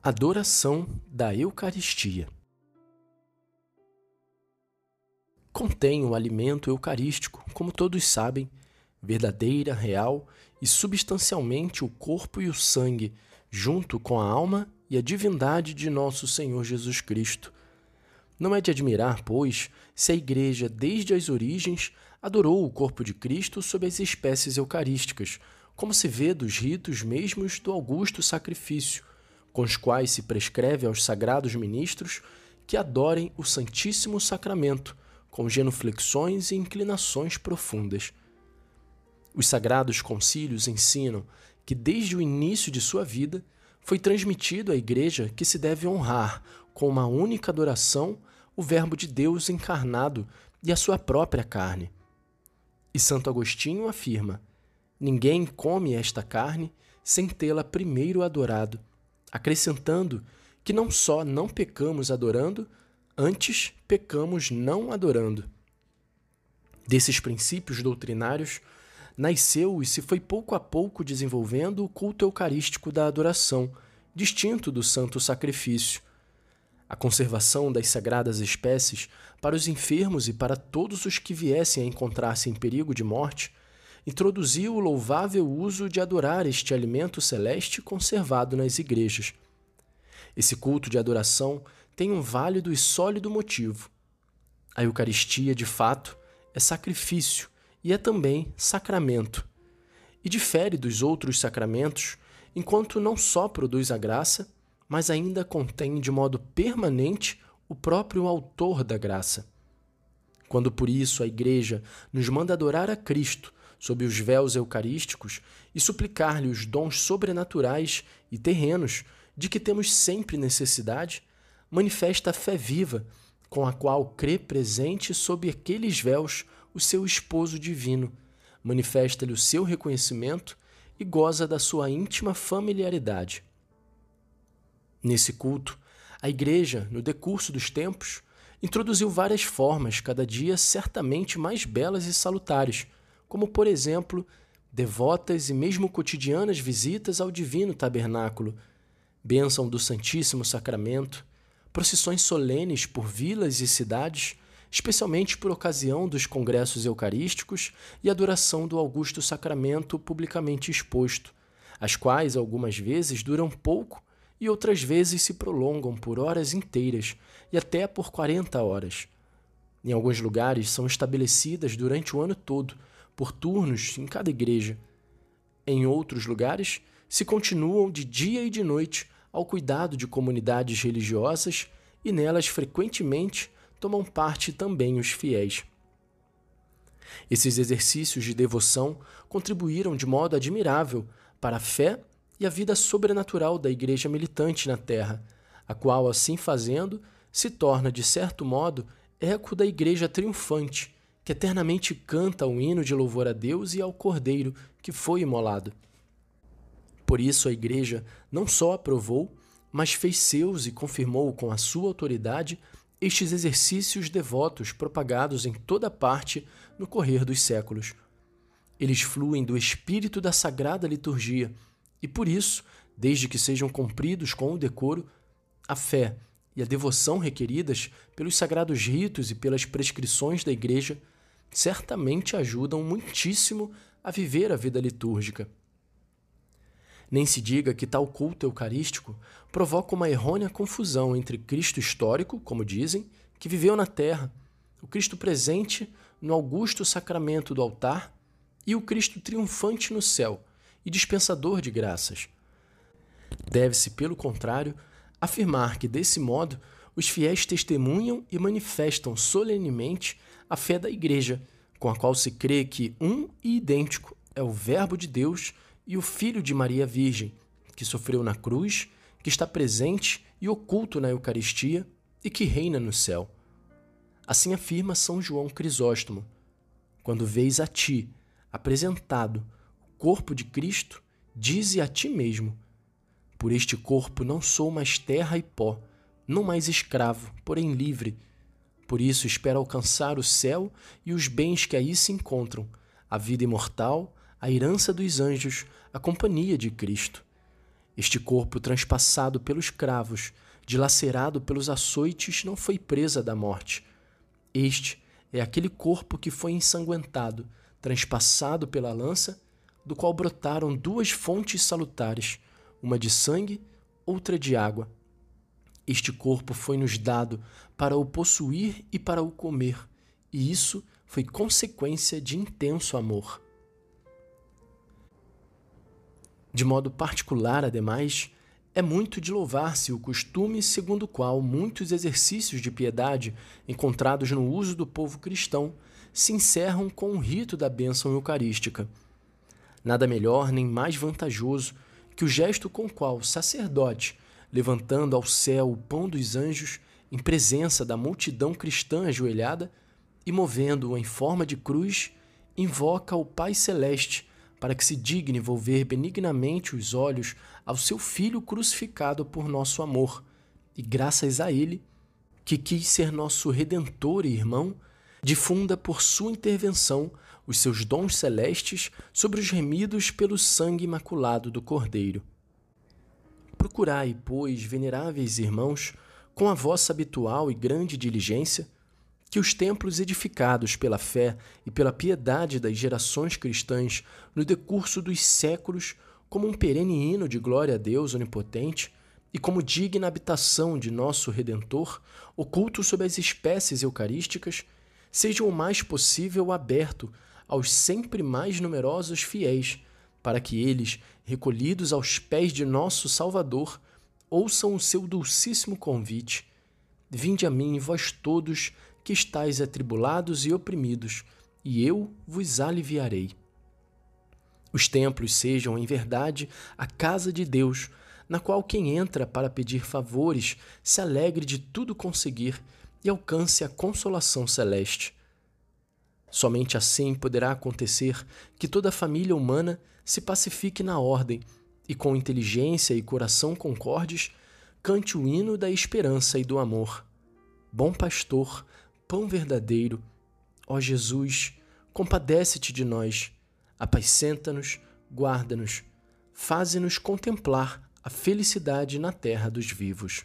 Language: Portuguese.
Adoração da Eucaristia contém o alimento eucarístico, como todos sabem, verdadeira, real e substancialmente o corpo e o sangue, junto com a alma e a divindade de nosso Senhor Jesus Cristo. Não é de admirar, pois, se a Igreja, desde as origens, adorou o corpo de Cristo sob as espécies eucarísticas, como se vê dos ritos mesmos do augusto sacrifício, com os quais se prescreve aos sagrados ministros que adorem o Santíssimo Sacramento, com genuflexões e inclinações profundas. Os sagrados concílios ensinam que, desde o início de sua vida, foi transmitido à Igreja que se deve honrar, com uma única adoração, o Verbo de Deus encarnado e a sua própria carne. E Santo Agostinho afirma: Ninguém come esta carne sem tê-la primeiro adorado, acrescentando que não só não pecamos adorando, antes pecamos não adorando. Desses princípios doutrinários nasceu e se foi pouco a pouco desenvolvendo o culto eucarístico da adoração, distinto do santo sacrifício. A conservação das sagradas espécies para os enfermos e para todos os que viessem a encontrar-se em perigo de morte introduziu o louvável uso de adorar este alimento celeste conservado nas igrejas. Esse culto de adoração tem um válido e sólido motivo. A Eucaristia, de fato, é sacrifício e é também sacramento. E difere dos outros sacramentos, enquanto não só produz a graça, mas ainda contém de modo permanente o próprio autor da graça. Quando por isso a Igreja nos manda adorar a Cristo sob os véus eucarísticos e suplicar-lhe os dons sobrenaturais e terrenos de que temos sempre necessidade, manifesta a fé viva com a qual crê presente sob aqueles véus o seu esposo divino, manifesta-lhe o seu reconhecimento e goza da sua íntima familiaridade. Nesse culto, a Igreja, no decurso dos tempos, introduziu várias formas, cada dia certamente mais belas e salutares, como, por exemplo, devotas e mesmo cotidianas visitas ao Divino Tabernáculo, bênção do Santíssimo Sacramento, procissões solenes por vilas e cidades, especialmente por ocasião dos congressos eucarísticos e adoração do Augusto Sacramento publicamente exposto, as quais algumas vezes duram pouco e outras vezes se prolongam por horas inteiras e até por 40 horas. Em alguns lugares são estabelecidas durante o ano todo, por turnos em cada igreja. Em outros lugares, se continuam de dia e de noite ao cuidado de comunidades religiosas e nelas frequentemente tomam parte também os fiéis. Esses exercícios de devoção contribuíram de modo admirável para a fé e a vida sobrenatural da igreja militante na terra, a qual, assim fazendo, se torna, de certo modo, eco da igreja triunfante, que eternamente canta o hino de louvor a Deus e ao Cordeiro que foi imolado. Por isso a Igreja não só aprovou, mas fez seus e confirmou com a sua autoridade estes exercícios devotos propagados em toda parte no correr dos séculos. Eles fluem do espírito da sagrada liturgia e, por isso, desde que sejam cumpridos com o decoro, a fé e a devoção requeridas pelos sagrados ritos e pelas prescrições da Igreja certamente ajudam muitíssimo a viver a vida litúrgica. Nem se diga que tal culto eucarístico provoca uma errônea confusão entre Cristo histórico, como dizem, que viveu na terra, o Cristo presente no augusto sacramento do altar, e o Cristo triunfante no céu e dispensador de graças. Deve-se, pelo contrário, afirmar que, desse modo, os fiéis testemunham e manifestam solenemente a fé da Igreja, com a qual se crê que um e idêntico é o Verbo de Deus e o Filho de Maria Virgem, que sofreu na cruz, que está presente e oculto na Eucaristia e que reina no céu. Assim afirma São João Crisóstomo: Quando vês a ti apresentado o corpo de Cristo, dize a ti mesmo: Por este corpo não sou mais terra e pó, não mais escravo, porém livre. Por isso espero alcançar o céu e os bens que aí se encontram, a vida imortal, a herança dos anjos, a companhia de Cristo. Este corpo transpassado pelos cravos, dilacerado pelos açoites, não foi presa da morte. Este é aquele corpo que foi ensanguentado, transpassado pela lança, do qual brotaram duas fontes salutares, uma de sangue, outra de água. Este corpo foi-nos dado para o possuir e para o comer, e isso foi consequência de intenso amor. De modo particular, ademais, é muito de louvar-se o costume segundo o qual muitos exercícios de piedade encontrados no uso do povo cristão se encerram com o rito da bênção eucarística. Nada melhor nem mais vantajoso que o gesto com qual o sacerdote, levantando ao céu o pão dos anjos, em presença da multidão cristã ajoelhada, e movendo-o em forma de cruz, invoca o Pai Celeste para que se digne volver benignamente os olhos ao seu Filho crucificado por nosso amor, e graças a ele, que quis ser nosso redentor e irmão, difunda por sua intervenção os seus dons celestes sobre os remidos pelo sangue imaculado do Cordeiro. Procurai, pois, veneráveis irmãos, com a vossa habitual e grande diligência, que os templos edificados pela fé e pela piedade das gerações cristãs no decurso dos séculos, como um perene hino de glória a Deus onipotente, e como digna habitação de nosso Redentor, oculto sob as espécies eucarísticas, seja o mais possível aberto aos sempre mais numerosos fiéis, para que eles, recolhidos aos pés de nosso Salvador, ouçam o seu dulcíssimo convite. Vinde a mim, vós todos que estáis atribulados e oprimidos, e eu vos aliviarei. Os templos sejam, em verdade, a casa de Deus, na qual quem entra para pedir favores se alegre de tudo conseguir e alcance a consolação celeste. Somente assim poderá acontecer que toda a família humana se pacifique na ordem e, com inteligência e coração concordes, cante o hino da esperança e do amor. Bom pastor, pão verdadeiro, ó Jesus, compadece-te de nós, apacenta-nos, guarda-nos, faze-nos contemplar a felicidade na terra dos vivos.